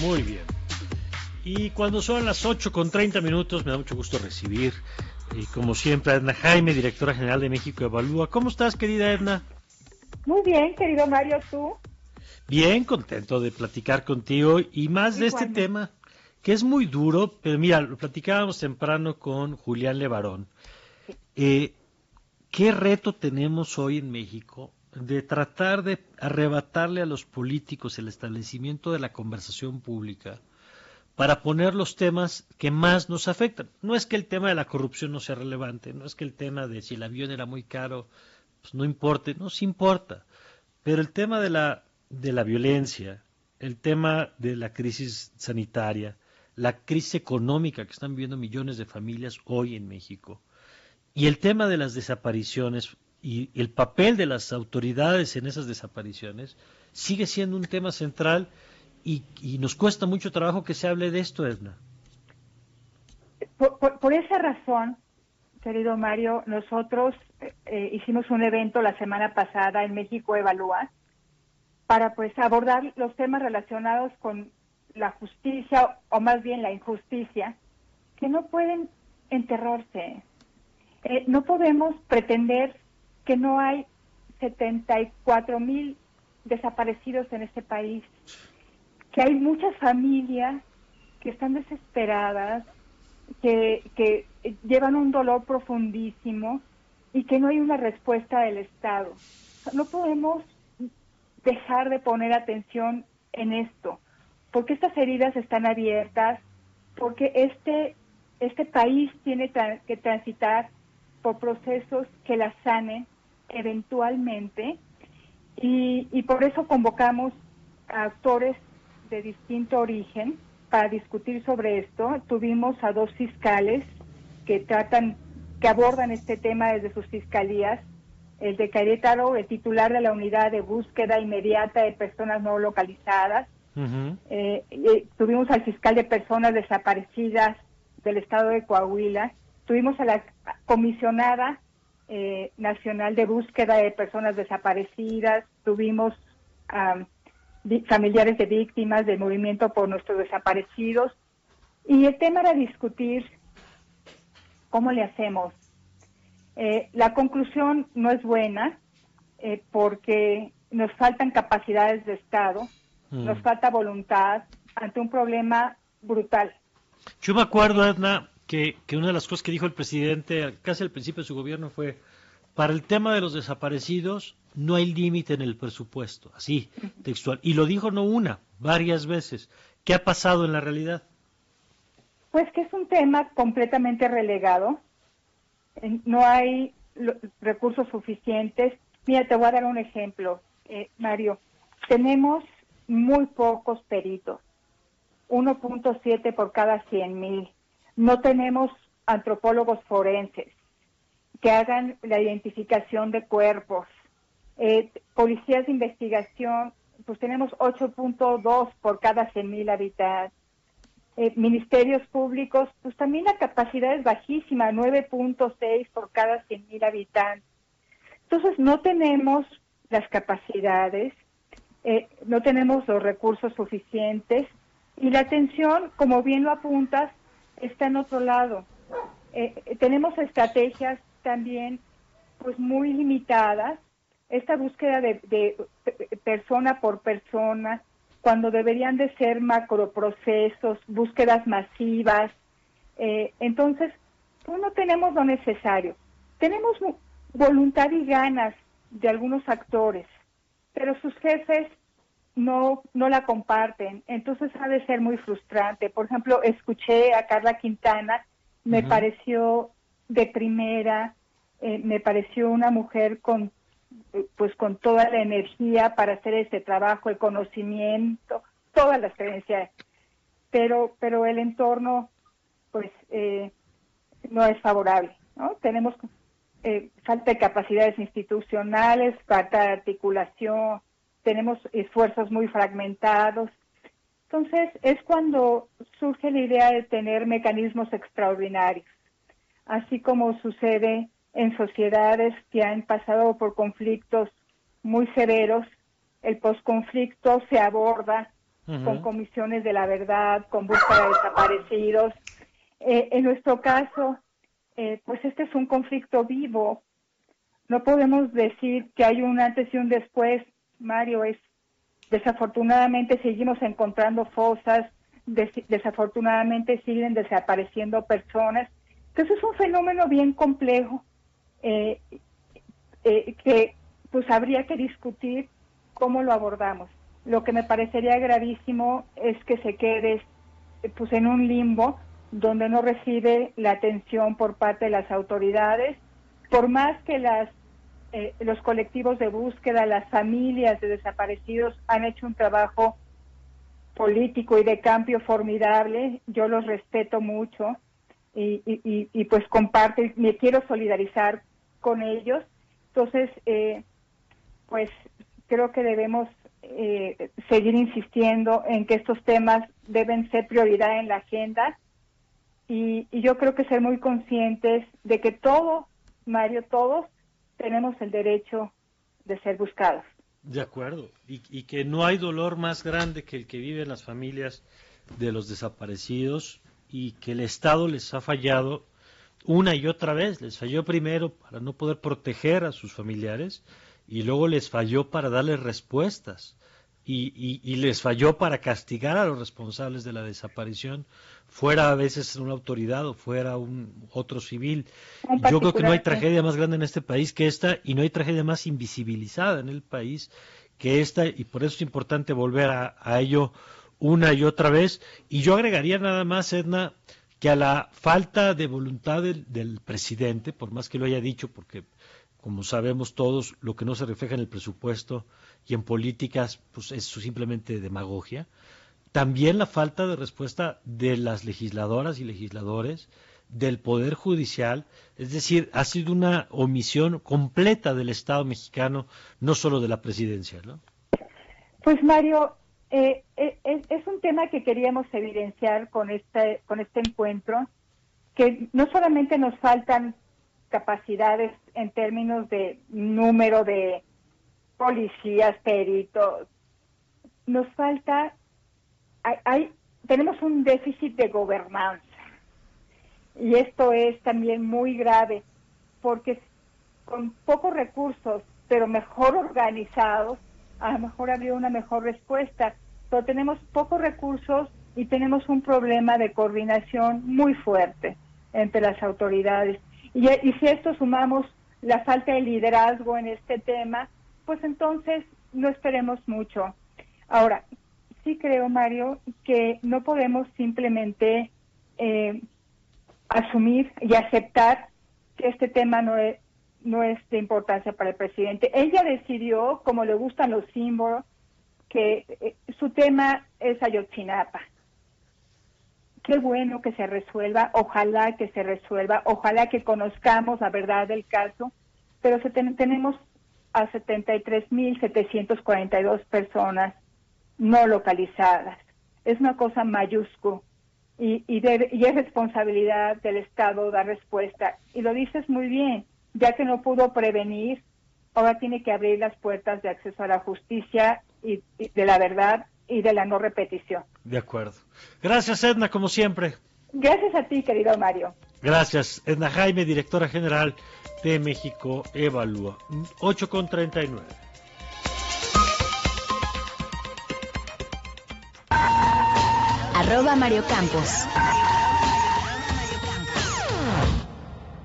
Muy bien. Y cuando son las 8 con 30 minutos, me da mucho gusto recibir, y como siempre, a Edna Jaime, directora general de México Evalúa. ¿Cómo estás, querida Edna? Muy bien, querido Mario, ¿tú? Bien, contento de platicar contigo y más de este tema, que es muy duro, pero mira, lo platicábamos temprano con Julián Levarón. Eh, ¿Qué reto tenemos hoy en México de tratar de arrebatarle a los políticos el establecimiento de la conversación pública para poner los temas que más nos afectan. No es que el tema de la corrupción no sea relevante, no es que el tema de si el avión era muy caro, pues no importe, no se importa. Pero el tema de la, de la violencia, el tema de la crisis sanitaria, la crisis económica que están viviendo millones de familias hoy en México, y el tema de las desapariciones y el papel de las autoridades en esas desapariciones sigue siendo un tema central y, nos cuesta mucho trabajo que se hable de esto, Edna. Por, esa razón, querido Mario, nosotros eh, hicimos un evento la semana pasada en México Evalúa para pues abordar los temas relacionados con la justicia o más bien la injusticia que no pueden enterrarse. Eh, no podemos pretender que no hay 74 mil desaparecidos en este país, que hay muchas familias que están desesperadas, que, que llevan un dolor profundísimo y que no hay una respuesta del Estado. No podemos dejar de poner atención en esto, porque estas heridas están abiertas, porque este, este país tiene que transitar por procesos que la sanen eventualmente y, por eso convocamos a actores de distinto origen para discutir sobre esto. Tuvimos a dos fiscales que tratan, que abordan este tema desde sus fiscalías. El de Querétaro, el titular de la unidad de búsqueda inmediata de personas no localizadas. Eh, eh, tuvimos al fiscal de personas desaparecidas del estado de Coahuila. Tuvimos a la comisionada eh, nacional de Búsqueda de Personas Desaparecidas, tuvimos familiares de víctimas del movimiento por nuestros desaparecidos y el tema era discutir cómo le hacemos. Eh, la conclusión no es buena eh, porque nos faltan capacidades de Estado, mm. nos falta voluntad ante un problema brutal. Yo me acuerdo, Edna, que, una de las cosas que dijo el presidente casi al principio de su gobierno fue, para el tema de los desaparecidos no hay límite en el presupuesto, así, textual. Y lo dijo no una, varias veces. ¿Qué ha pasado en la realidad? Pues que es un tema completamente relegado. No hay recursos suficientes. Mira, te voy a dar un ejemplo, eh, Mario. Tenemos muy pocos peritos, 1.7 por cada 100 mil no tenemos antropólogos forenses que hagan la identificación de cuerpos. Eh, policías de investigación, pues tenemos 8.2 por cada 100.000 habitantes. Eh, ministerios públicos, pues también la capacidad es bajísima, 9.6 por cada 100.000 habitantes. Entonces, no tenemos las capacidades, eh, no tenemos los recursos suficientes y la atención, como bien lo apuntas, está en otro lado. Eh, tenemos estrategias también pues muy limitadas. Esta búsqueda de, persona por persona, cuando deberían de ser macroprocesos, búsquedas masivas. Eh, entonces, no tenemos lo necesario. Tenemos voluntad y ganas de algunos actores, pero sus jefes no, no la comparten. Entonces ha de ser muy frustrante. Por ejemplo, escuché a Carla Quintana, me pareció de primera, eh, me pareció una mujer con pues con toda la energía para hacer este trabajo, el conocimiento, toda la experiencia, pero pero el entorno pues eh, no es favorable, ¿no? Tenemos eh, falta de capacidades institucionales, falta de articulación, tenemos esfuerzos muy fragmentados. Entonces es cuando surge la idea de tener mecanismos extraordinarios, así como sucede en sociedades que han pasado por conflictos muy severos, el posconflicto se aborda con comisiones de la verdad, con búsqueda de desaparecidos. Eh, en nuestro caso, eh, pues este es un conflicto vivo. No podemos decir que hay un antes y un después, Mario. Es desafortunadamente seguimos encontrando fosas, desafortunadamente siguen desapareciendo personas. Entonces es un fenómeno bien complejo eh, eh, que pues habría que discutir cómo lo abordamos. Lo que me parecería gravísimo es que se quede pues en un limbo donde no recibe la atención por parte de las autoridades, por más que las eh, los colectivos de búsqueda, las familias de desaparecidos han hecho un trabajo político y de cambio formidable, yo los respeto mucho y, pues comparto y me quiero solidarizar con ellos. Entonces, eh, pues creo que debemos eh, seguir insistiendo en que estos temas deben ser prioridad en la agenda y, y, yo creo que ser muy conscientes de que todos, Mario, todos tenemos el derecho de ser buscados. De acuerdo, y, y que no hay dolor más grande que el que viven las familias de los desaparecidos y que el Estado les ha fallado una y otra vez. Les falló primero para no poder proteger a sus familiares y luego les falló para darles respuestas y, y, les falló para castigar a los responsables de la desaparición, fuera a veces una autoridad o fuera un otro civil. Yo creo que no hay tragedia más grande en este país que esta y no hay tragedia más invisibilizada en el país que esta y por eso es importante volver a, a ello una y otra vez. Y yo agregaría nada más, Edna, que a la falta de voluntad del, presidente, por más que lo haya dicho, porque como sabemos todos, lo que no se refleja en el presupuesto y en políticas, pues es simplemente demagogia. También la falta de respuesta de las legisladoras y legisladores, del Poder Judicial, es decir, ha sido una omisión completa del Estado mexicano, no solo de la presidencia, ¿no? Pues Mario, eh, eh, es, un tema que queríamos evidenciar con este, con este encuentro, que no solamente nos faltan capacidades en términos de número de policías, peritos, nos falta, tenemos un déficit de gobernanza. Y esto es también muy grave, porque con pocos recursos, pero mejor organizados, a lo mejor habría una mejor respuesta, pero tenemos pocos recursos y tenemos un problema de coordinación muy fuerte entre las autoridades. Y, y si esto sumamos la falta de liderazgo en este tema, pues entonces no esperemos mucho. Ahora, sí creo, Mario, que no podemos simplemente eh, asumir y aceptar que este tema no es, no es de importancia para el presidente. Ella decidió, como le gustan los símbolos, que eh, su tema es Ayotzinapa. Qué bueno que se resuelva, ojalá que se resuelva, ojalá que conozcamos la verdad del caso, pero se tenemos a 73.742 personas no localizadas. Es una cosa mayúscula y, y, y es responsabilidad del Estado dar respuesta. Y lo dices muy bien, ya que no pudo prevenir, ahora tiene que abrir las puertas de acceso a la justicia y, de la verdad y de la no repetición. De acuerdo. Gracias, Edna, como siempre. Gracias a ti, querido Mario. Gracias. Edna Jaime, directora general de México Evalúa. 8 con 39. Arroba Mario Campos.